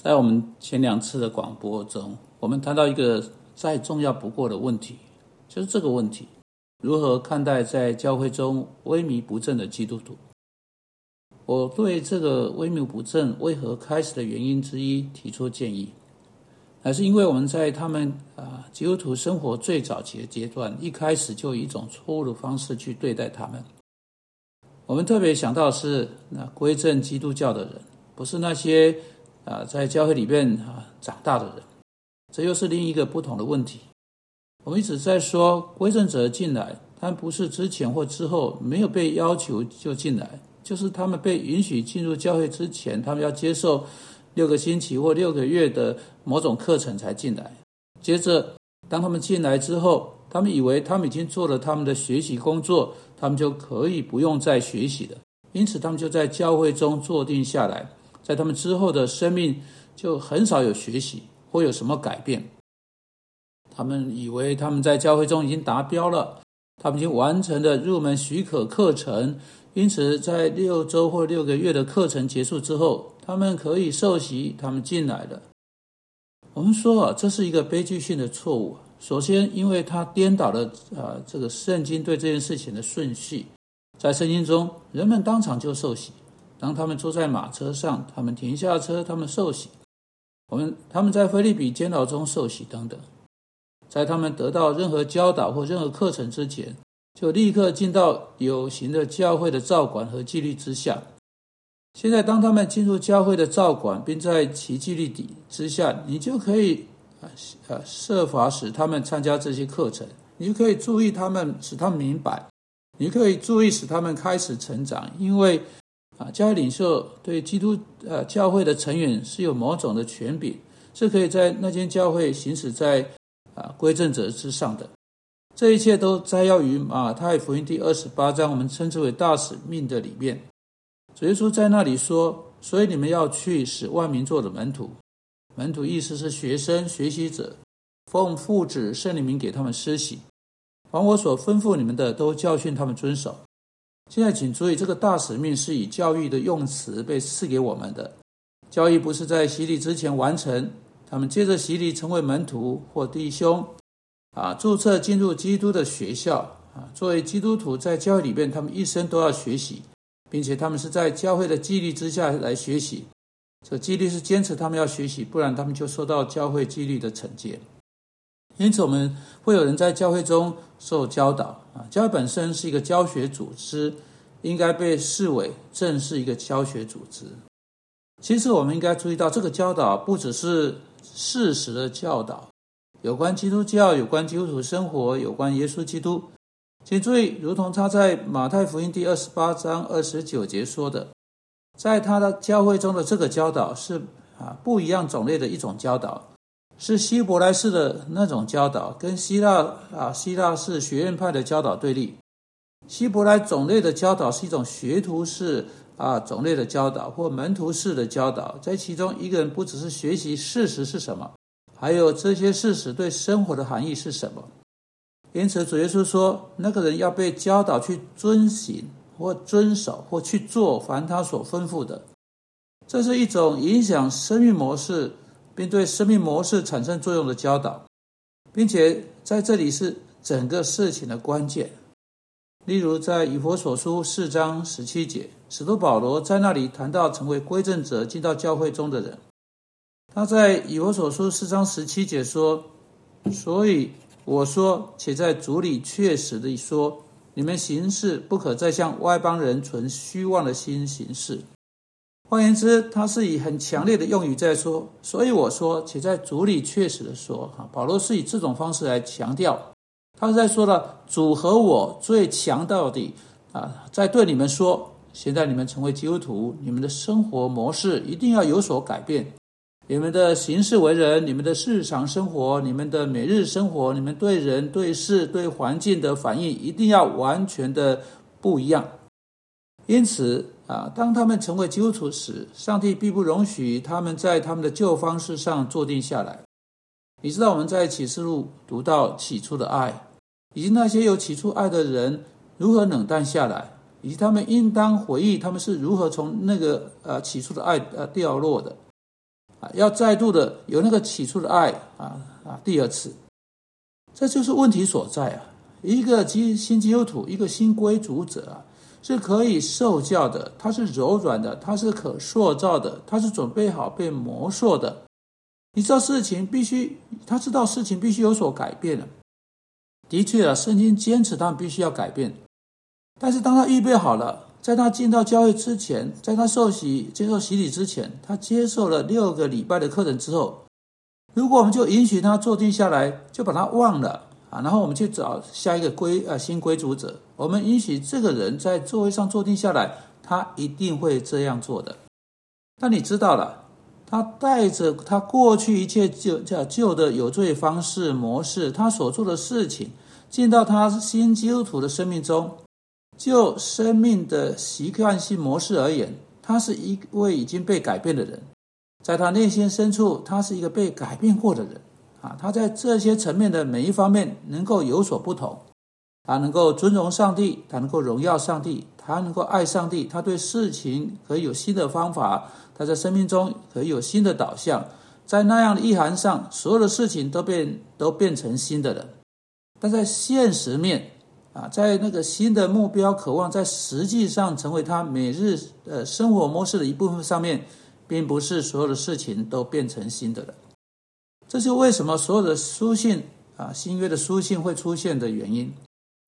在我们前两次的广播中，我们谈到一个再重要不过的问题，就是这个问题：如何看待在教会中萎靡不振的基督徒？我对这个萎靡不振为何开始的原因之一提出建议，还是因为我们在他们啊基督徒生活最早期的阶段，一开始就以一种错误的方式去对待他们。我们特别想到是那归正基督教的人，不是那些。啊，在教会里面啊长大的人，这又是另一个不同的问题。我们一直在说归正者进来，他们不是之前或之后没有被要求就进来，就是他们被允许进入教会之前，他们要接受六个星期或六个月的某种课程才进来。接着，当他们进来之后，他们以为他们已经做了他们的学习工作，他们就可以不用再学习了。因此，他们就在教会中坐定下来。在他们之后的生命就很少有学习或有什么改变。他们以为他们在教会中已经达标了，他们已经完成了入门许可课程，因此在六周或六个月的课程结束之后，他们可以受洗，他们进来了。我们说啊，这是一个悲剧性的错误。首先，因为他颠倒了啊这个圣经对这件事情的顺序，在圣经中，人们当场就受洗。当他们坐在马车上，他们停下车，他们受洗。我们他们在菲利比监牢中受洗等等，在他们得到任何教导或任何课程之前，就立刻进到有形的教会的照管和纪律之下。现在，当他们进入教会的照管，并在其纪律底之下，你就可以啊啊设法使他们参加这些课程，你就可以注意他们，使他们明白，你可以注意使他们开始成长，因为。啊，教会领袖对基督呃教会的成员是有某种的权柄，是可以在那间教会行使在啊归正者之上的。这一切都摘要于马太福音第二十八章，我们称之为大使命的里面。主耶稣在那里说：“所以你们要去使万民做的门徒。门徒意思是学生、学习者，奉父子圣灵名给他们施洗，凡我所吩咐你们的，都教训他们遵守。”现在，请注意，这个大使命是以教育的用词被赐给我们的。教育不是在洗礼之前完成，他们接着洗礼成为门徒或弟兄，啊，注册进入基督的学校，啊，作为基督徒在教会里边，他们一生都要学习，并且他们是在教会的纪律之下来学习。这纪律是坚持他们要学习，不然他们就受到教会纪律的惩戒。因此，我们会有人在教会中受教导啊。教会本身是一个教学组织，应该被视为正是一个教学组织。其实，我们应该注意到，这个教导不只是事实的教导，有关基督教、有关基督徒生活、有关耶稣基督。请注意，如同他在马太福音第二十八章二十九节说的，在他的教会中的这个教导是啊不一样种类的一种教导。是希伯来式的那种教导，跟希腊啊希腊式学院派的教导对立。希伯来种类的教导是一种学徒式啊种类的教导，或门徒式的教导。在其中，一个人不只是学习事实是什么，还有这些事实对生活的含义是什么。因此，主耶稣说，那个人要被教导去遵行或遵守或去做凡他所吩咐的。这是一种影响生命模式。并对生命模式产生作用的教导，并且在这里是整个事情的关键。例如，在以佛所书四章十七节，使徒保罗在那里谈到成为归正者进到教会中的人。他在以佛所书四章十七节说：“所以我说，且在主里确实的说，你们行事不可再像外邦人存虚妄的心行事。”换言之，他是以很强烈的用语在说，所以我说，且在主里确实的说，哈，保罗是以这种方式来强调，他是在说了主和我最强到底啊，在对你们说，现在你们成为基督徒，你们的生活模式一定要有所改变，你们的行事为人，你们的日常生活，你们的每日生活，你们对人对事对环境的反应一定要完全的不一样，因此。啊，当他们成为基督徒时，上帝必不容许他们在他们的旧方式上坐定下来。你知道我们在启示录读到起初的爱，以及那些有起初爱的人如何冷淡下来，以及他们应当回忆他们是如何从那个呃起初的爱呃掉落的。啊，要再度的有那个起初的爱啊啊，第二次，这就是问题所在啊！一个基新基督徒，一个新归主者啊，是可以受教的，它是柔软的，它是可塑造的，它是准备好被磨塑的。你知道事情必须，他知道事情必须有所改变了。的确啊，圣经坚持他们必须要改变，但是当他预备好了。在他进到教会之前，在他受洗、接受洗礼之前，他接受了六个礼拜的课程之后，如果我们就允许他坐定下来，就把他忘了啊，然后我们去找下一个归呃新归主者，我们允许这个人在座位上坐定下来，他一定会这样做的。那你知道了，他带着他过去一切旧叫旧的有罪方式模式，他所做的事情，进到他新基督徒的生命中。就生命的习惯性模式而言，他是一位已经被改变的人，在他内心深处，他是一个被改变过的人啊。他在这些层面的每一方面能够有所不同，他能够尊荣上帝，他能够荣耀上帝，他能够爱上帝，他对事情可以有新的方法，他在生命中可以有新的导向，在那样的意涵上，所有的事情都变都变成新的人，但在现实面。啊，在那个新的目标渴望在实际上成为他每日呃生活模式的一部分上面，并不是所有的事情都变成新的了。这是为什么所有的书信啊新约的书信会出现的原因，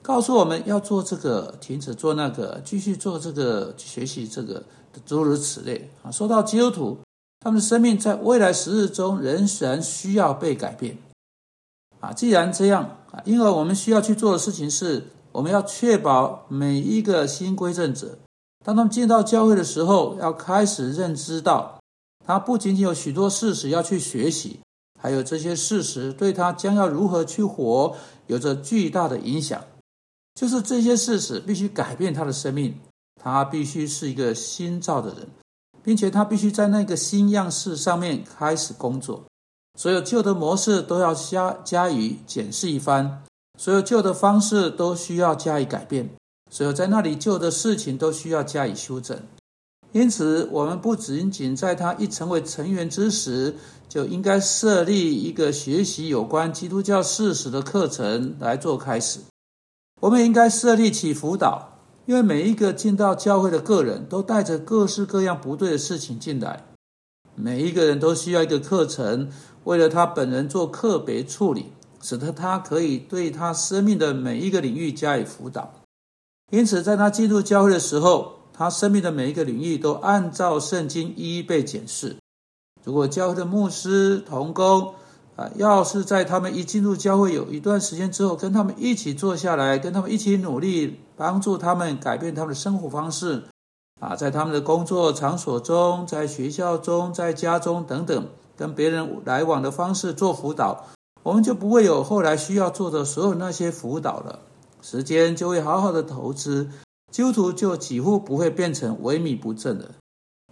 告诉我们要做这个，停止做那个，继续做这个，学习这个，诸如此类啊。说到基督徒，他们的生命在未来十日中仍然需要被改变。啊，既然这样啊，因而我们需要去做的事情是。我们要确保每一个新归正者，当他们进到教会的时候，要开始认知到，他不仅仅有许多事实要去学习，还有这些事实对他将要如何去活有着巨大的影响。就是这些事实必须改变他的生命，他必须是一个新造的人，并且他必须在那个新样式上面开始工作。所有旧的模式都要加加以检视一番。所有旧的方式都需要加以改变，所有在那里旧的事情都需要加以修正。因此，我们不仅仅在他一成为成员之时，就应该设立一个学习有关基督教事实的课程来做开始。我们应该设立起辅导，因为每一个进到教会的个人都带着各式各样不对的事情进来，每一个人都需要一个课程，为了他本人做课别处理。使得他可以对他生命的每一个领域加以辅导，因此，在他进入教会的时候，他生命的每一个领域都按照圣经一一被检视。如果教会的牧师同工啊，要是在他们一进入教会有一段时间之后，跟他们一起坐下来，跟他们一起努力，帮助他们改变他们的生活方式啊，在他们的工作场所中，在学校中，在家中等等，跟别人来往的方式做辅导。我们就不会有后来需要做的所有那些辅导了，时间就会好好的投资，基督徒就几乎不会变成萎靡不振的。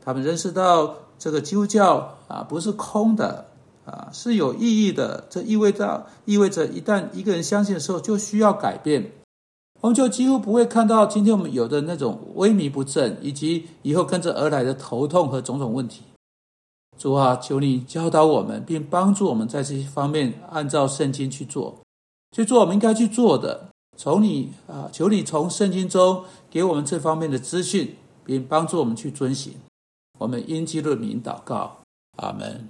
他们认识到这个基督教啊不是空的啊是有意义的，这意味着意味着一旦一个人相信的时候就需要改变，我们就几乎不会看到今天我们有的那种萎靡不振，以及以后跟着而来的头痛和种种问题。主啊，求你教导我们，并帮助我们在这些方面按照圣经去做，去做我们应该去做的。从你啊，求你从圣经中给我们这方面的资讯，并帮助我们去遵行。我们因基督的名祷告，阿门。